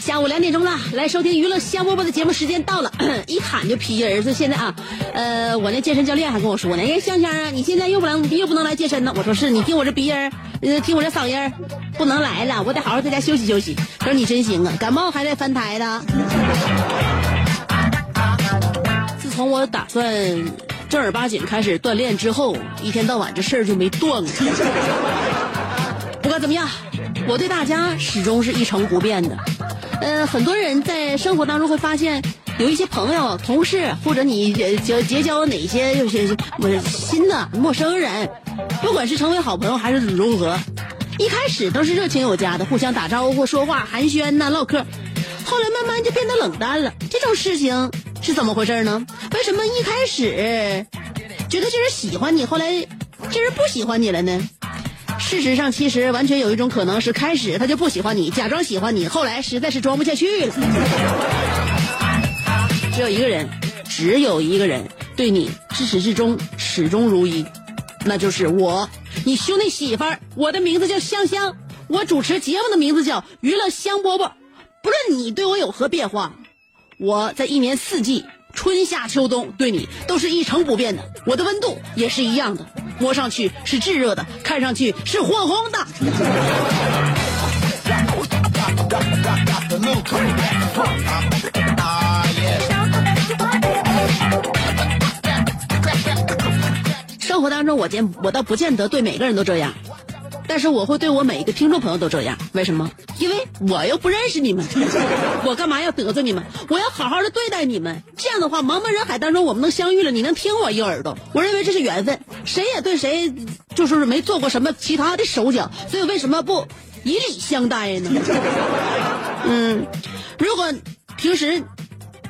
下午两点钟了，来收听娱乐香饽饽的节目时间到了，一喊就批人。所以现在啊，呃，我那健身教练还跟我说呢，哎，香香啊，你现在又不能又不能来健身呢。我说是你听我这鼻音，呃，听我这嗓音，不能来了，我得好好在家休息休息。他说你真行啊，感冒还在翻台呢。自从我打算正儿八经开始锻炼之后，一天到晚这事儿就没断过。不管怎么样，我对大家始终是一成不变的。呃，很多人在生活当中会发现，有一些朋友、同事，或者你结结交哪些有些不是新的陌生人，不管是成为好朋友还是如何，一开始都是热情有加的，互相打招呼、说话、寒暄呐、唠嗑，后来慢慢就变得冷淡了。这种事情是怎么回事呢？为什么一开始觉得这人喜欢你，后来这人不喜欢你了呢？事实上，其实完全有一种可能是，开始他就不喜欢你，假装喜欢你，后来实在是装不下去了。只有一个人，只有一个人对你至始至终始终如一，那就是我，你兄弟媳妇儿。我的名字叫香香，我主持节目的名字叫娱乐香饽饽。不论你对我有何变化，我在一年四季。春夏秋冬对你都是一成不变的，我的温度也是一样的，摸上去是炙热的，看上去是火红的。生活当中，我见我倒不见得对每个人都这样，但是我会对我每一个听众朋友都这样。为什么？因为我又不认识你们，我干嘛要得罪你们？我要好好的对待你们。这样的话，茫茫人海当中，我们能相遇了，你能听我一个耳朵，我认为这是缘分。谁也对谁就是没做过什么其他的手脚，所以为什么不以礼相待呢？嗯，如果平时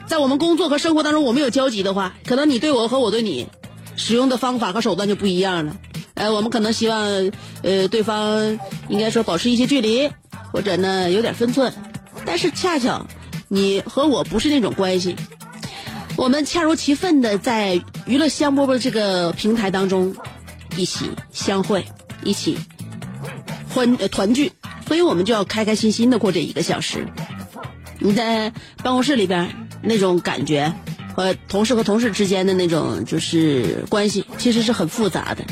在我们工作和生活当中我们有交集的话，可能你对我和我对你使用的方法和手段就不一样了。呃，我们可能希望呃对方应该说保持一些距离，或者呢有点分寸。但是恰巧你和我不是那种关系，我们恰如其分的在娱乐香饽饽这个平台当中一起相会，一起欢呃团聚，所以我们就要开开心心的过这一个小时。你在办公室里边那种感觉，和同事和同事之间的那种就是关系，其实是很复杂的。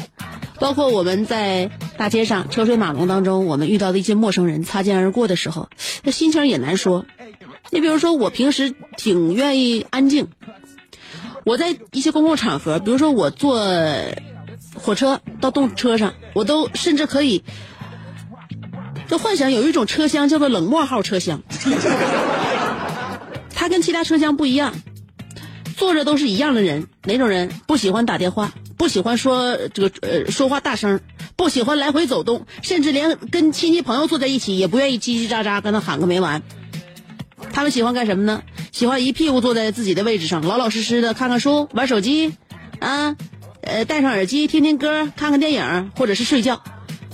包括我们在大街上车水马龙当中，我们遇到的一些陌生人擦肩而过的时候，那心情也难说。你比如说，我平时挺愿意安静，我在一些公共场合，比如说我坐火车到动车上，我都甚至可以就幻想有一种车厢叫做冷漠号车厢，它跟其他车厢不一样，坐着都是一样的人。哪种人不喜欢打电话，不喜欢说这个呃说话大声，不喜欢来回走动，甚至连跟亲戚朋友坐在一起也不愿意叽叽喳喳跟他喊个没完。他们喜欢干什么呢？喜欢一屁股坐在自己的位置上，老老实实的看看书、玩手机，啊，呃，戴上耳机听听歌、看看电影，或者是睡觉。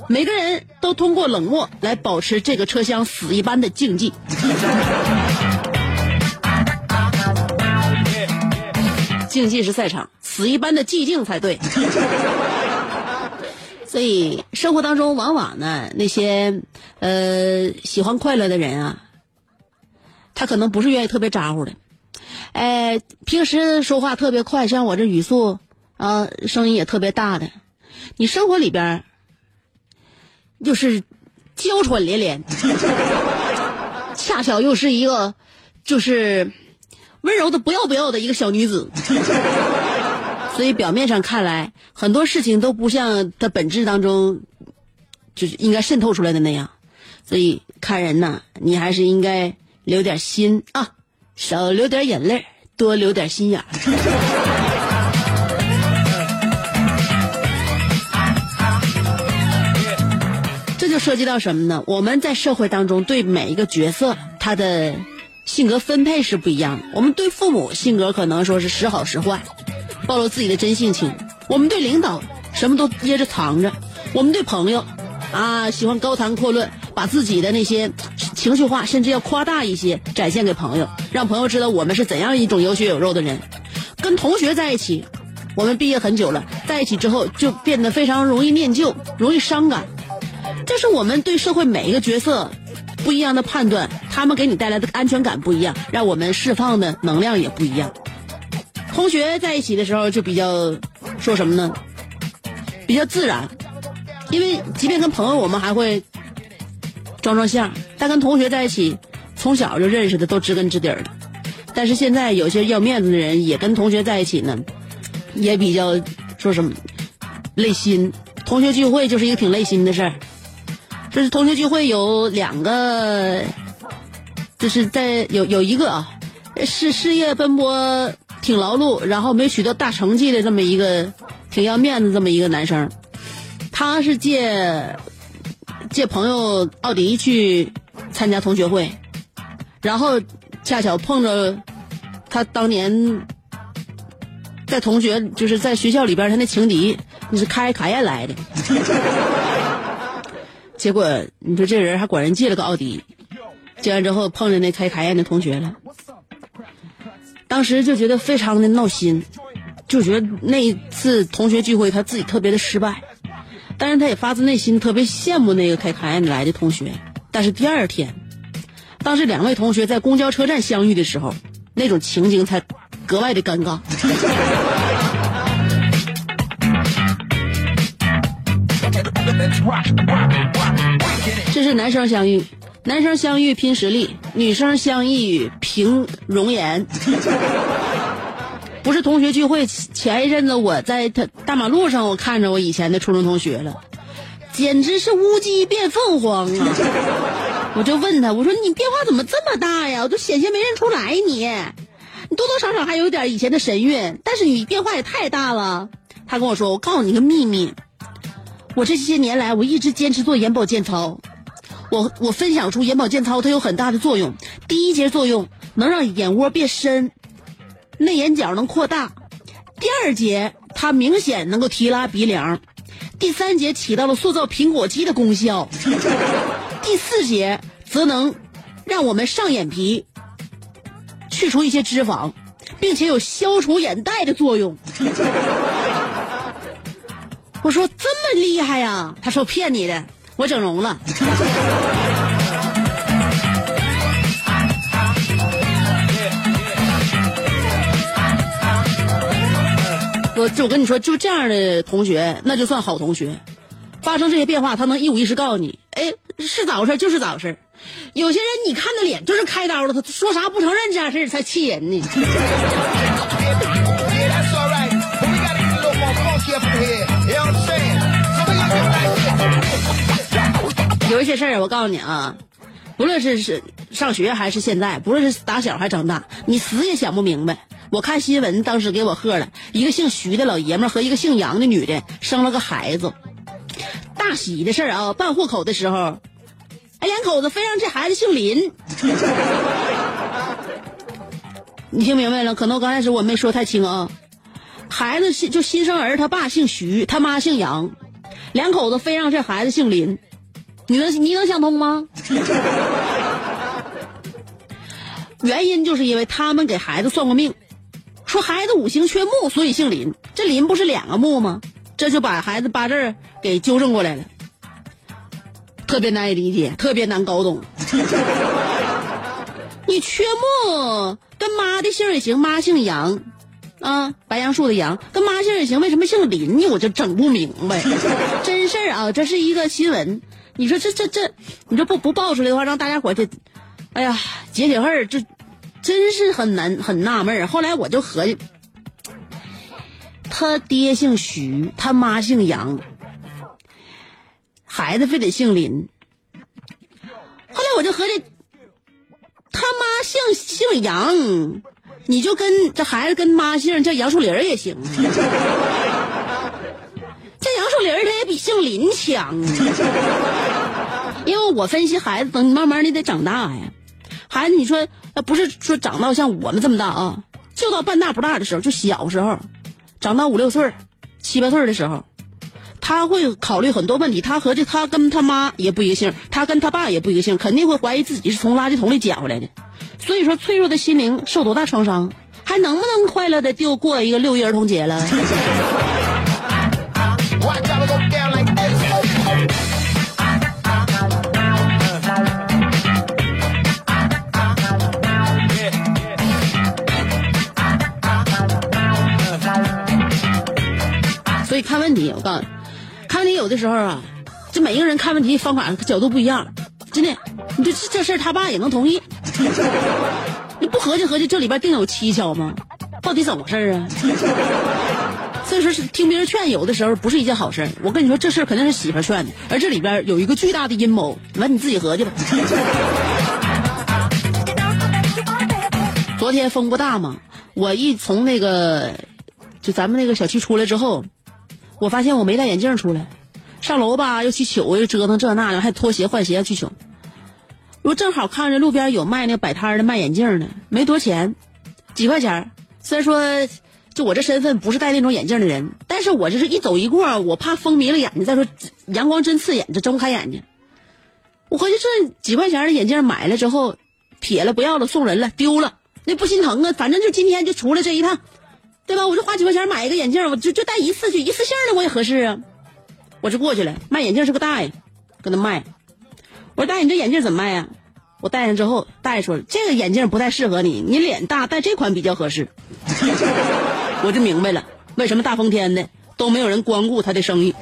每个人都通过冷漠来保持这个车厢死一般的静寂。竞技是赛场，死一般的寂静才对。所以生活当中，往往呢，那些呃喜欢快乐的人啊，他可能不是愿意特别咋呼的，哎，平时说话特别快，像我这语速啊，声音也特别大的，你生活里边就是娇喘连连，恰巧又是一个就是温柔的不要不要的一个小女子，所以表面上看来很多事情都不像它本质当中就是应该渗透出来的那样，所以看人呐，你还是应该留点心啊，少流点眼泪，多留点心眼。这就涉及到什么呢？我们在社会当中对每一个角色他的性格分配是不一样的。我们对父母性格可能说是时好时坏，暴露自己的真性情；我们对领导什么都掖着藏着；我们对朋友啊喜欢高谈阔论，把自己的那些情绪化甚至要夸大一些展现给朋友，让朋友知道我们是怎样一种有血有肉的人。跟同学在一起，我们毕业很久了，在一起之后就变得非常容易念旧，容易伤感。这是我们对社会每一个角色不一样的判断，他们给你带来的安全感不一样，让我们释放的能量也不一样。同学在一起的时候就比较说什么呢？比较自然，因为即便跟朋友，我们还会装装相，但跟同学在一起，从小就认识的都知根知底儿。但是现在有些要面子的人，也跟同学在一起呢，也比较说什么累心。同学聚会就是一个挺累心的事儿。就是同学聚会有两个，就是在有有一个啊，是事业奔波挺劳碌，然后没取得大成绩的这么一个挺要面子这么一个男生，他是借借朋友奥迪去参加同学会，然后恰巧碰着他当年在同学就是在学校里边他那情敌，那是开卡宴来的。结果你说这人还管人借了个奥迪，借完之后碰见那开卡宴的同学了，当时就觉得非常的闹心，就觉得那一次同学聚会他自己特别的失败，但是他也发自内心特别羡慕那个开卡宴来的同学。但是第二天，当时两位同学在公交车站相遇的时候，那种情景才格外的尴尬。这是男生相遇，男生相遇拼实力，女生相遇凭容颜。不是同学聚会前一阵子，我在他大马路上，我看着我以前的初中同学了，简直是乌鸡变凤凰啊！我就问他，我说你变化怎么这么大呀？我都险些没认出来你，你多多少少还有点以前的神韵，但是你变化也太大了。他跟我说，我告诉你个秘密。我这些年来，我一直坚持做眼保健操。我我分享出眼保健操它有很大的作用。第一节作用能让眼窝变深，内眼角能扩大；第二节它明显能够提拉鼻梁；第三节起到了塑造苹果肌的功效；第四节则能让我们上眼皮，去除一些脂肪，并且有消除眼袋的作用。我说这么厉害呀？他说骗你的，我整容了。我就我跟你说，就这样的同学，那就算好同学。发生这些变化，他能一五一十告诉你，哎，是咋回事就是咋回事。有些人你看他脸就是开刀了，他说啥不承认这样事才气人呢。有一些事儿，我告诉你啊，不论是是上学还是现在，不论是打小还长大，你死也想不明白。我看新闻，当时给我喝了一个姓徐的老爷们和一个姓杨的女的生了个孩子，大喜的事儿啊！办户口的时候，哎，两口子非让这孩子姓林。你听明白了？可能我刚开始我没说太清啊。孩子就新生儿，他爸姓徐，他妈姓杨，两口子非让这孩子姓林，你能你能想通吗？原因就是因为他们给孩子算过命，说孩子五行缺木，所以姓林。这林不是两个木吗？这就把孩子八字给纠正过来了，特别难以理解，特别难搞懂。你缺木跟妈的姓也行，妈姓杨，啊，白杨树的杨，跟妈姓也行，为什么姓林呢？我就整不明白。真事儿啊，这是一个新闻。你说这这这，你说不不爆出来的话，让大家伙这，哎呀，解解恨儿，这真是很难很纳闷儿。后来我就合计，他爹姓徐，他妈姓杨，孩子非得姓林。后来我就合计，他妈姓姓杨，你就跟这孩子跟妈姓叫杨树林儿也行。这杨树林儿他也比姓林强啊，因为我分析孩子，等你慢慢的得长大呀。孩子，你说要不是说长到像我们这么大啊，就到半大不大的时候，就小时候，长到五六岁、七八岁的时候，他会考虑很多问题。他合计他跟他妈也不一个姓，他跟他爸也不一个姓，肯定会怀疑自己是从垃圾桶里捡回来的。所以说，脆弱的心灵受多大创伤，还能不能快乐的就过一个六一儿童节了？看问题，我告诉你，看问题有的时候啊，这每一个人看问题方法角度不一样，真的，你这这事儿他爸也能同意，你不合计合计，这里边定有蹊跷吗？到底怎么回事啊？所以说是听别人劝，有的时候不是一件好事。我跟你说，这事儿肯定是媳妇劝的，而这里边有一个巨大的阴谋，完你自己合计吧。昨天风不大嘛，我一从那个就咱们那个小区出来之后，我发现我没戴眼镜出来，上楼吧又去取，又折腾这那的，还脱鞋换鞋去取。我正好看着路边有卖那摆摊的卖眼镜的，没多钱，几块钱。虽然说就我这身份不是戴那种眼镜的人，但是我就是一走一过，我怕风迷了眼睛。再说阳光真刺眼，这睁不开眼睛。我合计这几块钱的眼镜买了之后，撇了不要了，送人了，丢了，那不心疼啊？反正就今天就出来这一趟，对吧？我就花几块钱买一个眼镜，我就就戴一次，就一次性的我也合适啊。我就过去了，卖眼镜是个大爷，搁那卖。我说大爷，你这眼镜怎么卖呀？我戴上之后，大爷说这个眼镜不太适合你，你脸大，戴这款比较合适。我就明白了，为什么大风天的都没有人光顾他的生意。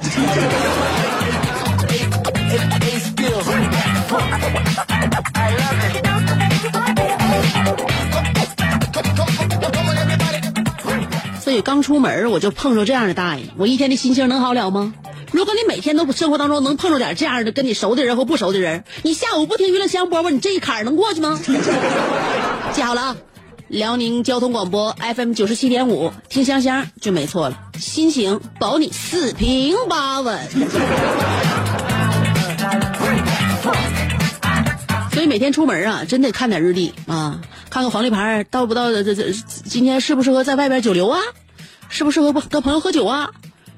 所以刚出门我就碰着这样的大爷，我一天的心情能好了吗？如果你每天都生活当中能碰着点这样的跟你熟的人和不熟的人，你下午不听娱乐香饽饽，你这一坎儿能过去吗？记好了啊，辽宁交通广播 FM 九十七点五，听香香就没错了，心情保你四平八稳。所以每天出门啊，真得看点日历啊，看看黄历牌到不到这这今天适不适合在外边久留啊，适不适合跟朋友喝酒啊，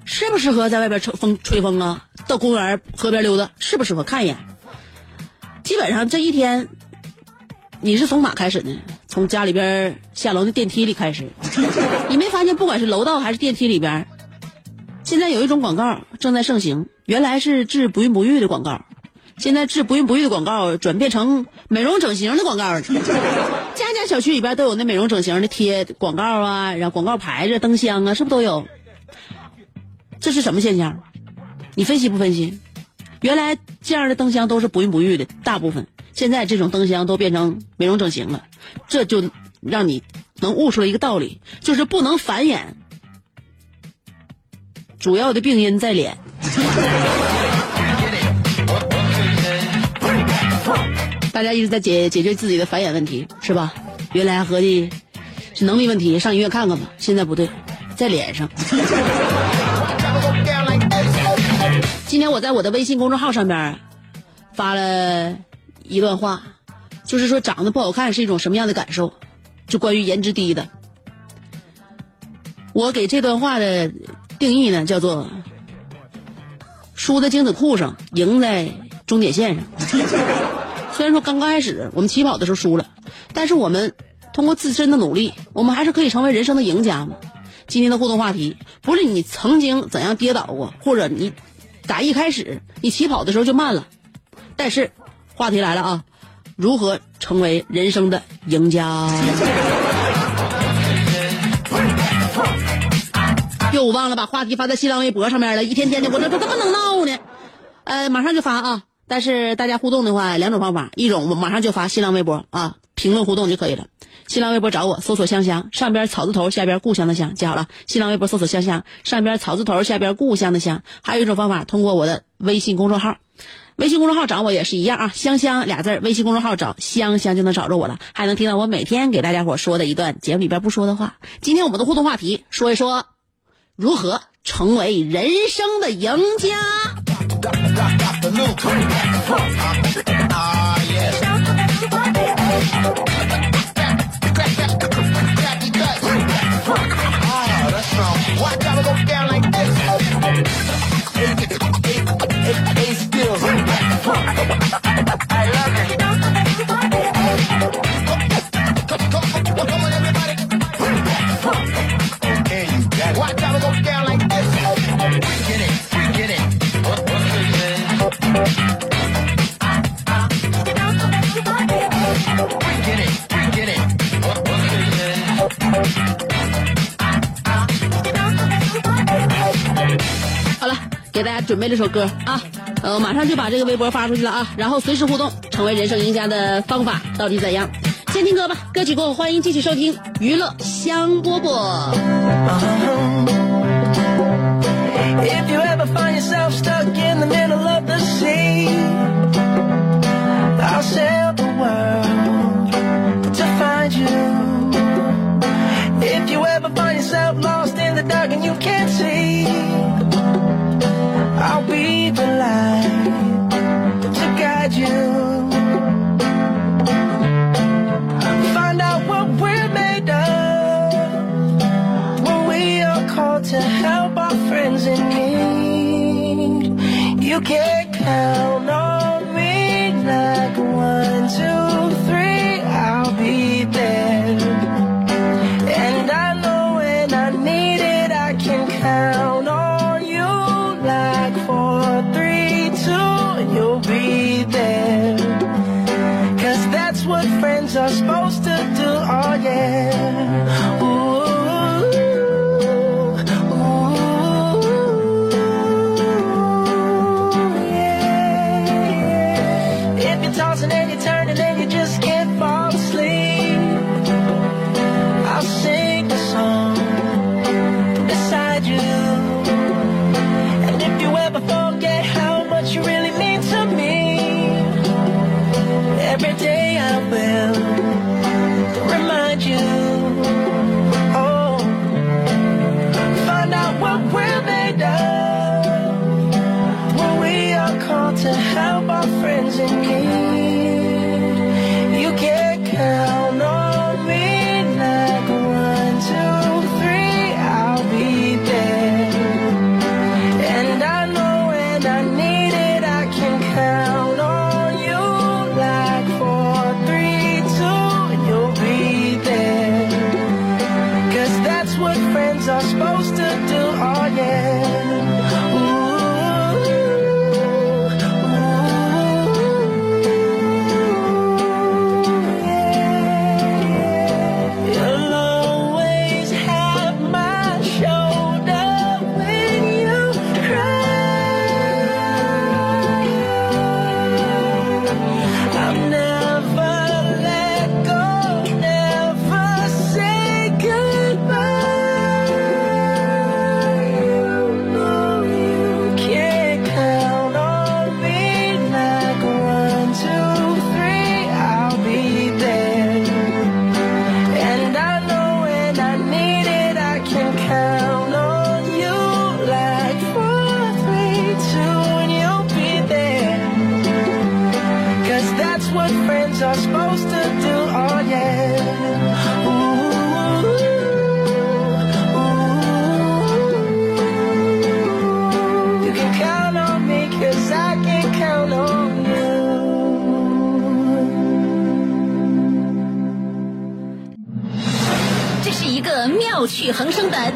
适不适合在外边吹风吹风啊，到公园河边溜达，适不适合看一眼。基本上这一天，你是从哪开始呢？从家里边下楼的电梯里开始。你没发现，不管是楼道还是电梯里边，现在有一种广告正在盛行，原来是治不孕不育的广告。现在治不孕不育的广告转变成美容整形的广告，家家小区里边都有那美容整形的贴广告啊，然后广告牌子、灯箱啊，是不是都有？这是什么现象？你分析不分析？原来这样的灯箱都是不孕不育的，大部分现在这种灯箱都变成美容整形了，这就让你能悟出来一个道理，就是不能繁衍，主要的病因在脸。大家一直在解解决自己的繁衍问题，是吧？原来合计是能力问题，上医院看看吧。现在不对，在脸上。今天我在我的微信公众号上边发了一段话，就是说长得不好看是一种什么样的感受，就关于颜值低的。我给这段话的定义呢，叫做输在精子库上，赢在终点线上。虽然说刚刚开始我们起跑的时候输了，但是我们通过自身的努力，我们还是可以成为人生的赢家嘛。今天的互动话题，不是你曾经怎样跌倒过，或者你打一开始你起跑的时候就慢了，但是话题来了啊，如何成为人生的赢家。又，忘了把话题发在新浪微博上面了，一天天的，我这这怎么能闹呢？呃，马上就发啊！但是大家互动的话，两种方法，一种我马上就发新浪微博啊，评论互动就可以了。新浪微博找我，搜索香香，上边草字头，下边故乡的乡，记好了。新浪微博搜索香香，上边草字头，下边故乡的乡。还有一种方法，通过我的微信公众号，微信公众号找我也是一样啊，香香俩字微信公众号找香香就能找着我了，还能听到我每天给大家伙说的一段节目里边不说的话。今天我们的互动话题，说一说如何成为人生的赢家。Got, got, the new cream. Ah, yes. Ah, that's wrong. Why gotta go down like this? Hey, hey. 给大家准备了首歌啊，呃，马上就把这个微博发出去了啊，然后随时互动，成为人生赢家的方法到底怎样？先听歌吧，歌曲过后欢迎继续收听娱乐香饽饽。You can count on me like one, two, three, I'll be there. And I know when I need it, I can count on you like four, three, two, you'll be there. Cause that's what friends are supposed count on you like four, three, two, and you'll be there. Cause that's what friends are supposed to do, oh yeah. Ooh, ooh. You can count on me, cause I can count on you. 这是一个妙趣横生的大千世界，无论你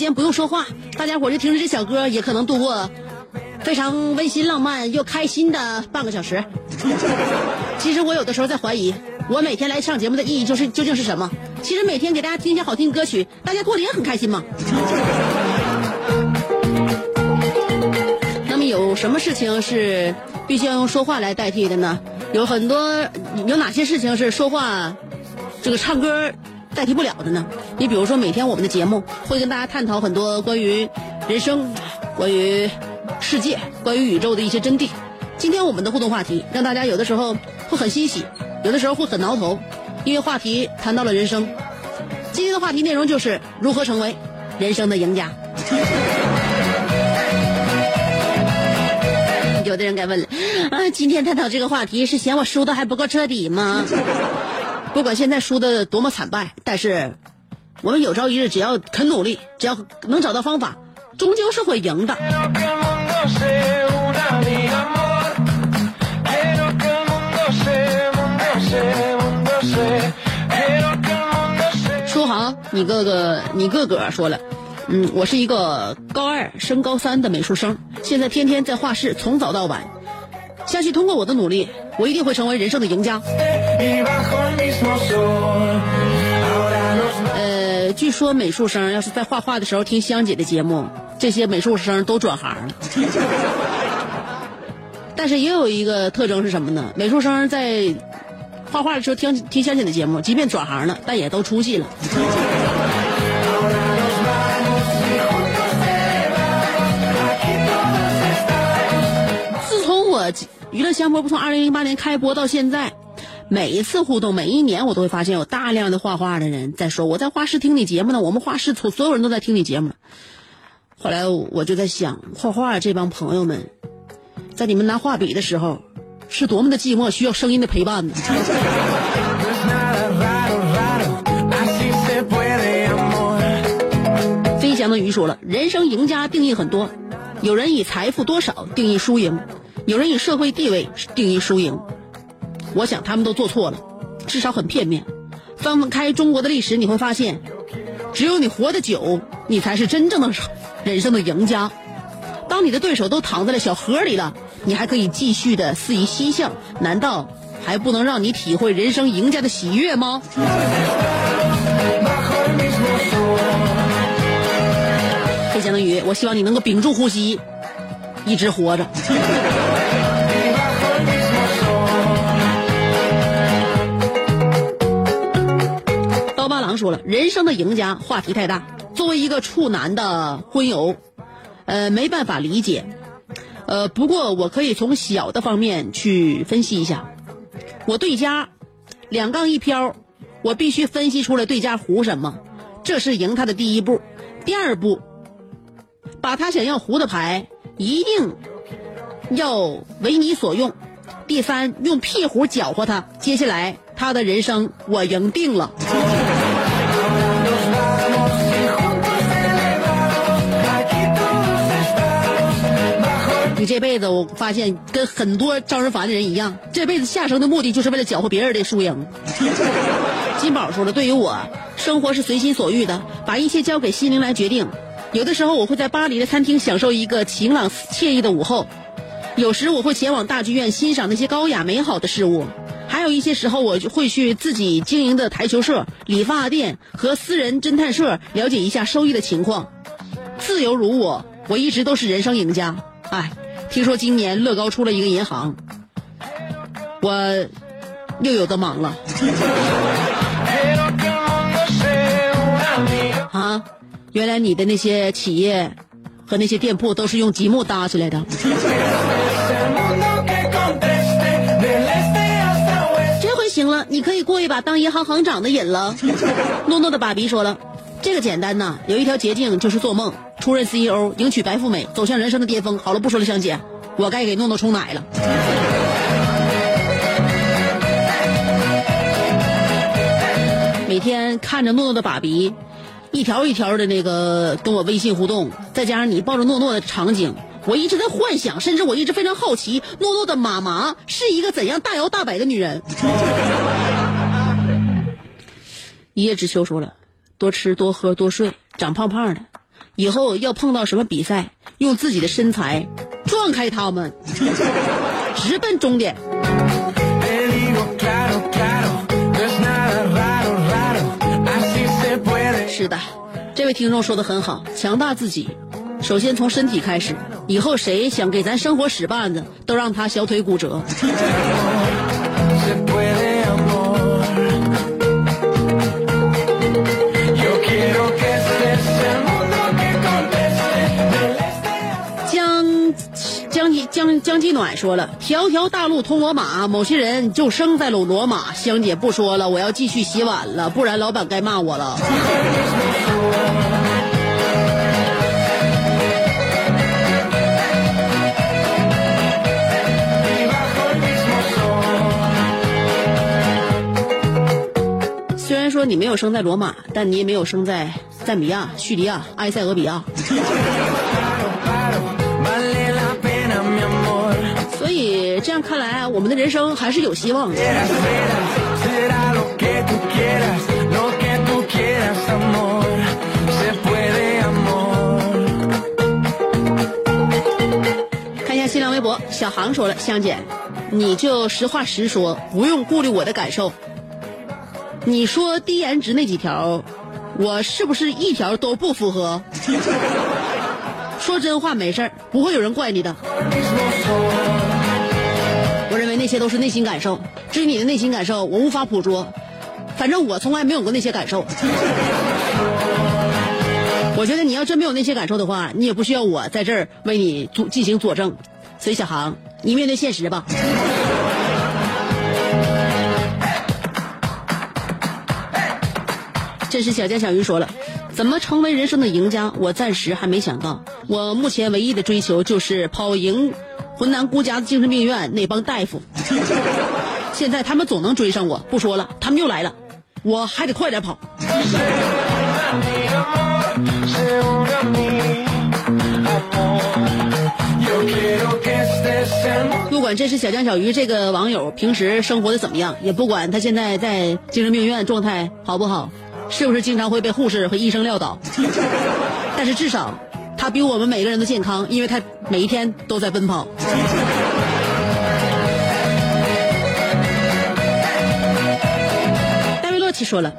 间不用说话，大家伙就听着这小歌，也可能度过非常温馨、浪漫又开心的半个小时。其实我有的时候在怀疑，我每天来上节目的意义就是究竟是什么？其实每天给大家听一些好听的歌曲，大家过得也很开心嘛。那么有什么事情是必须要用说话来代替的呢？有很多，有哪些事情是说话，这个唱歌？代替不了的呢？你比如说，每天我们的节目会跟大家探讨很多关于人生、关于世界、关于宇宙的一些真谛。今天我们的互动话题让大家有的时候会很欣喜，有的时候会很挠头，因为话题谈到了人生。今天的话题内容就是如何成为人生的赢家。有的人该问了，啊，今天探讨这个话题是嫌我输的还不够彻底吗？不管现在输的多么惨败，但是我们有朝一日只要肯努力，只要能找到方法，终究是会赢的。书航，你哥哥，你哥哥说了，嗯，我是一个高二升高三的美术生，现在天天在画室，从早到晚。相信通过我的努力，我一定会成为人生的赢家。呃，据说美术生要是在画画的时候听香姐的节目，这些美术生都转行了。但是也有一个特征是什么呢？美术生在画画的时候听听香姐的节目，即便转行了，但也都出息了。娱乐香饽饽从二零零八年开播到现在。每一次互动，每一年我都会发现有大量的画画的人在说我在画室听你节目呢，我们画室所所有人都在听你节目。后来我就在想，画画这帮朋友们，在你们拿画笔的时候，是多么的寂寞，需要声音的陪伴呢？飞翔的鱼说了，人生赢家定义很多，有人以财富多少定义输赢，有人以社会地位定义输赢。我想他们都做错了，至少很片面。翻开中国的历史，你会发现，只有你活得久，你才是真正的人生的赢家。当你的对手都躺在了小河里了，你还可以继续的肆意嬉笑，难道还不能让你体会人生赢家的喜悦吗？飞翔的鱼，我希望你能够屏住呼吸，一直活着。说了，人生的赢家话题太大。作为一个处男的婚友，呃，没办法理解。呃，不过我可以从小的方面去分析一下。我对家两杠一飘，我必须分析出来对家胡什么，这是赢他的第一步。第二步，把他想要胡的牌一定要为你所用。第三，用屁胡搅和他。接下来。他的人生我赢定了。你这辈子，我发现跟很多招人烦的人一样，这辈子下生的目的就是为了搅和别人的输赢。金宝说了，对于我，生活是随心所欲的，把一切交给心灵来决定。有的时候，我会在巴黎的餐厅享受一个晴朗惬意的午后；有时，我会前往大剧院欣赏那些高雅美好的事物；还有一些时候，我会去自己经营的台球社、理发店和私人侦探社了解一下收益的情况。自由如我，我一直都是人生赢家。哎。听说今年乐高出了一个银行，我又有的忙了。啊，原来你的那些企业和那些店铺都是用积木搭起来的。这回行了，你可以过一把当银行行长的瘾了。诺诺的爸比说了，这个简单呐，有一条捷径就是做梦。出任 CEO，迎娶白富美，走向人生的巅峰。好了，不说了，香姐，我该给诺诺冲奶了。每天看着诺诺的爸比，一条一条的那个跟我微信互动，再加上你抱着诺诺的场景，我一直在幻想，甚至我一直非常好奇，诺诺的妈妈是一个怎样大摇大摆的女人。一叶知秋说了，多吃多喝多睡，长胖胖的。以后要碰到什么比赛，用自己的身材撞开他们，直奔终点。是的，这位听众说的很好，强大自己，首先从身体开始。以后谁想给咱生活使绊子，都让他小腿骨折。江江继暖说了：“条条大路通罗马，某些人就生在了罗马。”香姐不说了，我要继续洗碗了，不然老板该骂我了。虽然说你没有生在罗马，但你也没有生在赞比亚、叙利亚、埃塞俄比亚。这样看来，我们的人生还是有希望的。看一下新浪微博，小航说了：“香姐，你就实话实说，不用顾虑我的感受。你说低颜值那几条，我是不是一条都不符合？说真话没事儿，不会有人怪你的。”那些都是内心感受，至于你的内心感受，我无法捕捉。反正我从来没有过那些感受。我觉得你要真没有那些感受的话，你也不需要我在这儿为你做进行佐证。所以小航，你面对现实吧。这是小江小鱼说了，怎么成为人生的赢家？我暂时还没想到。我目前唯一的追求就是跑赢。浑南孤家精神病院那帮大夫，现在他们总能追上我。不说了，他们又来了，我还得快点跑。不管这是小江小鱼这个网友平时生活的怎么样，也不管他现在在精神病院状态好不好，是不是经常会被护士和医生撂倒，但是至少。他比我们每个人都健康，因为他每一天都在奔跑。戴维洛奇说了，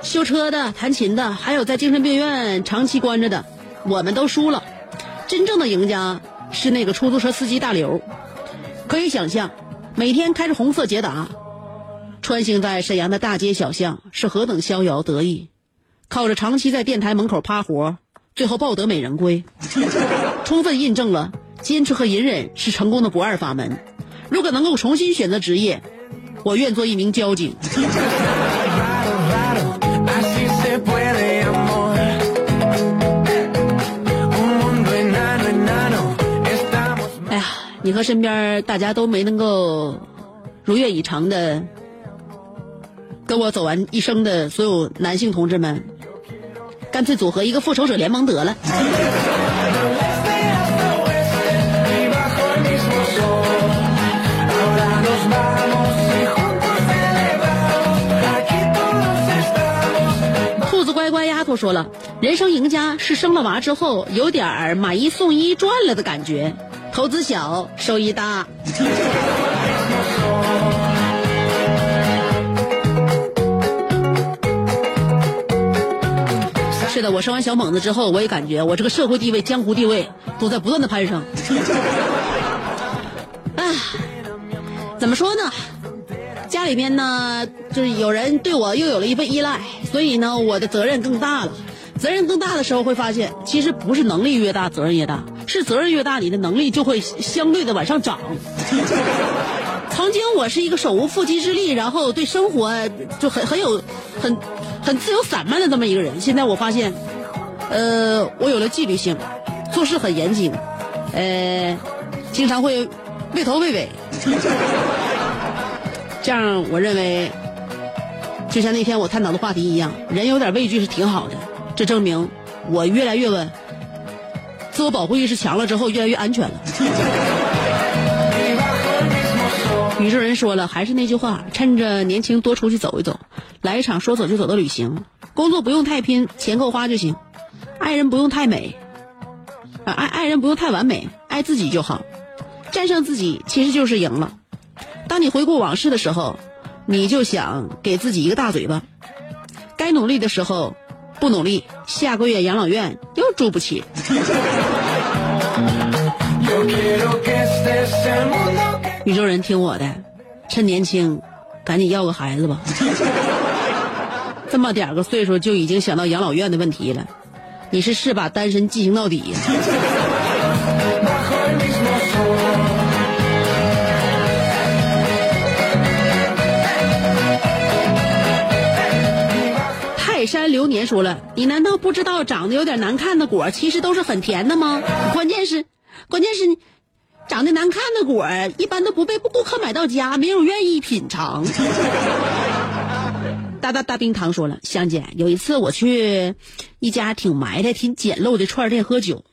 修车的、弹琴的，还有在精神病院长期关着的，我们都输了。真正的赢家是那个出租车司机大刘。可以想象，每天开着红色捷达，穿行在沈阳的大街小巷，是何等逍遥得意。靠着长期在电台门口趴活。最后抱得美人归，充分印证了坚持和隐忍是成功的不二法门。如果能够重新选择职业，我愿做一名交警。哎呀，你和身边大家都没能够如愿以偿的跟我走完一生的所有男性同志们，干脆组合一个复仇者联盟得了。兔子乖乖丫头说了人生赢家是生了娃之后有点儿买一送一赚了的感觉投资小收益大。是的，我生完小猛子之后，我也感觉我这个社会地位、江湖地位都在不断的攀升。啊，怎么说呢？家里边呢，就是有人对我又有了一份依赖，所以呢，我的责任更大了。责任更大的时候，会发现其实不是能力越大责任越大，是责任越大，你的能力就会相对的往上涨。曾经我是一个手无缚鸡之力，然后对生活就很很有很很自由散漫的这么一个人。现在我发现，呃，我有了纪律性，做事很严谨，呃，经常会畏头畏尾。这样，我认为，就像那天我探讨的话题一样，人有点畏惧是挺好的。这证明我越来越稳，自我保护意识强了之后，越来越安全了。宇宙人说了，还是那句话，趁着年轻多出去走一走，来一场说走就走的旅行。工作不用太拼，钱够花就行。爱人不用太美，啊，爱爱人不用太完美，爱自己就好。战胜自己其实就是赢了。当你回顾往事的时候，你就想给自己一个大嘴巴。该努力的时候不努力，下个月养老院又住不起。宇宙人听我的，趁年轻，赶紧要个孩子吧。这么点个岁数就已经想到养老院的问题了，你是是把单身进行到底呀？泰山流年说了，你难道不知道长得有点难看的果其实都是很甜的吗？关键是，关键是，长得难看的果一般都不被顾客买到家，没有人愿意品尝。大大大冰糖说了，香姐，有一次我去一家挺埋汰、挺简陋的串店喝酒，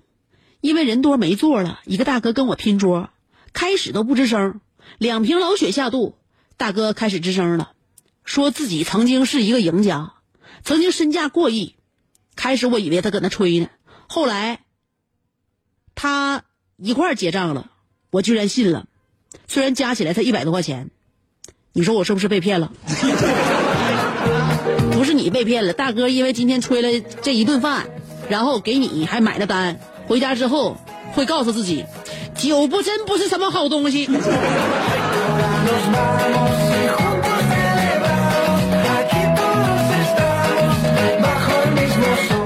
因为人多没座了，一个大哥跟我拼桌，开始都不吱声，两瓶老雪下肚，大哥开始吱声了，说自己曾经是一个赢家，曾经身价过亿。开始我以为他搁那吹呢，后来他一块儿结账了，我居然信了，虽然加起来才一百多块钱，你说我是不是被骗了？不是你被骗了，大哥因为今天吹了这一顿饭，然后给你还买了单，回家之后会告诉自己，酒不真不是什么好东西。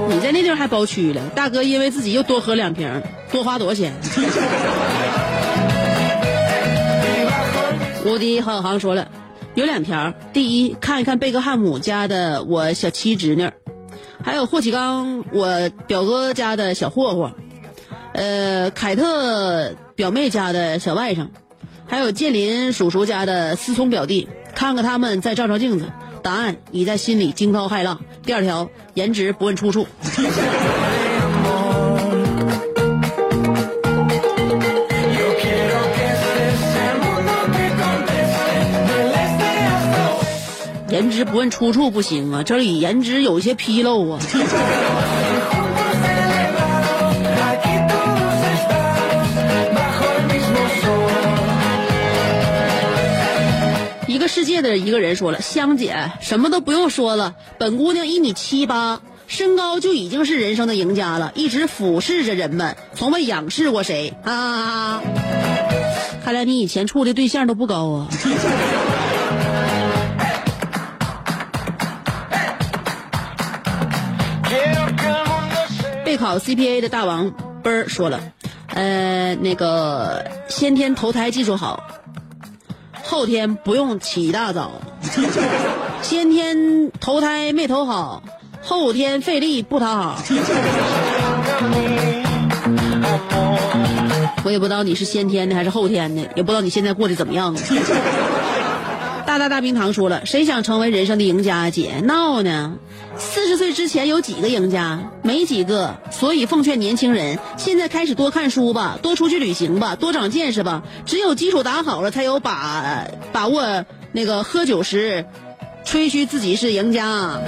你在那地方还包区了，大哥因为自己又多喝两瓶，多花多少钱？无敌郝小航说了，有两条：第一，看一看贝克汉姆家的我小七侄女，还有霍启刚我表哥家的小霍霍，呃，凯特表妹家的小外甥，还有建林叔叔家的思聪表弟，看看他们，再照照镜子，答案已在心里惊涛骇浪。第二条，颜值不问出处。颜值不问出处不行啊，这里颜值有些纰漏啊。一个世界的一个人说了，香姐什么都不用说了，本姑娘一米七八，身高就已经是人生的赢家了，一直俯视着人们，从未仰视过谁啊！看来你以前处的对象都不高啊。备考 CPA 的大王奔儿说了，呃，那个先天投胎技术好，后天不用起大早；先天投胎没投好，后天费力不讨好。我也不知道你是先天的还是后天的，也不知道你现在过得怎么样。大大大冰糖说了，谁想成为人生的赢家？姐闹呢？四十岁之前有几个赢家？没几个。所以奉劝年轻人，现在开始多看书吧，多出去旅行吧，多长见识吧。只有基础打好了，才有把把握那个喝酒时吹嘘自己是赢家。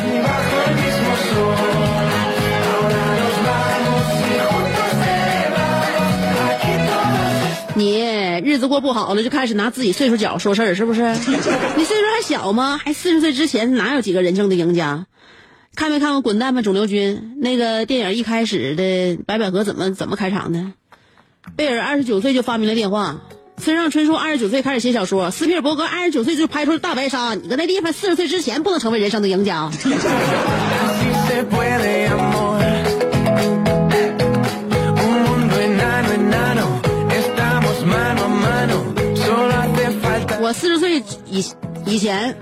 你日子过不好了，就开始拿自己岁数角说事儿，是不是？你岁数还小吗？还四十岁之前哪有几个人生的赢家？看没看过《滚蛋吧，肿瘤君》那个电影？一开始的白百合怎么怎么开场的？贝尔二十九岁就发明了电话，村上春树二十九岁开始写小说，斯皮尔伯格二十九岁就拍出了大白鲨。你搁那地方四十岁之前不能成为人生的赢家。四十岁以以前，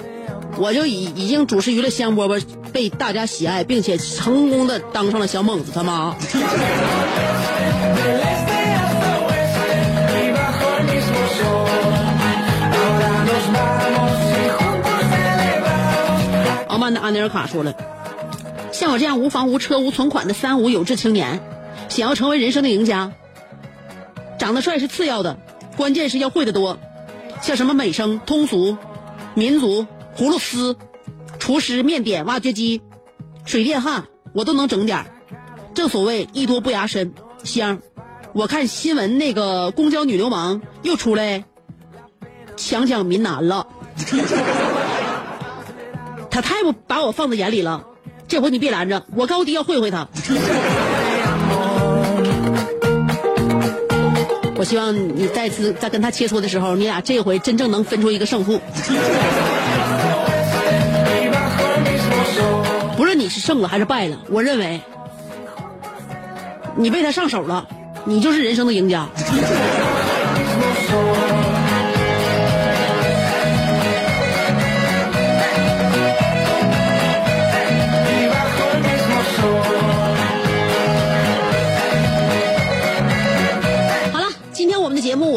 我就已已经主持娱乐香饽饽，被大家喜爱，并且成功的当上了小猛子他妈。傲慢的安尼尔卡说了，像我这样无房无车无存款的三无有志青年，想要成为人生的赢家，长得帅是次要的，关键是要会的多。像什么美声、通俗、民族、葫芦丝、厨师、面点、挖掘机、水电焊，我都能整点儿。正所谓艺多不压身，香。我看新闻那个公交女流氓又出来强抢民男了，他太不把我放在眼里了。这回你别拦着，我高低要会会他。我希望你再次在跟他切磋的时候，你俩这回真正能分出一个胜负。不论你是胜了还是败了，我认为你被他上手了，你就是人生的赢家。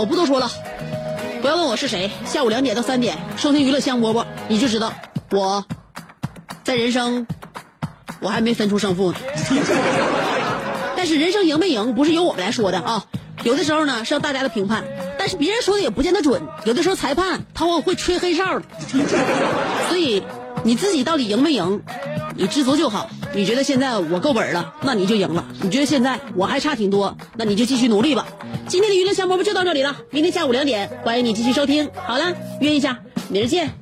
我不多说了，不要问我是谁。下午两点到三点收听娱乐香饽饽，你就知道我在人生我还没分出胜负呢。但是人生赢没赢不是由我们来说的啊，有的时候呢是要大家的评判，但是别人说的也不见得准。有的时候裁判他往往会吹黑哨，所以你自己到底赢没赢，你知足就好。你觉得现在我够本了，那你就赢了；你觉得现在我还差挺多，那你就继续努力吧。今天的娱乐香饽饽就到这里了，明天下午两点欢迎你继续收听。好了，约一下，明儿见。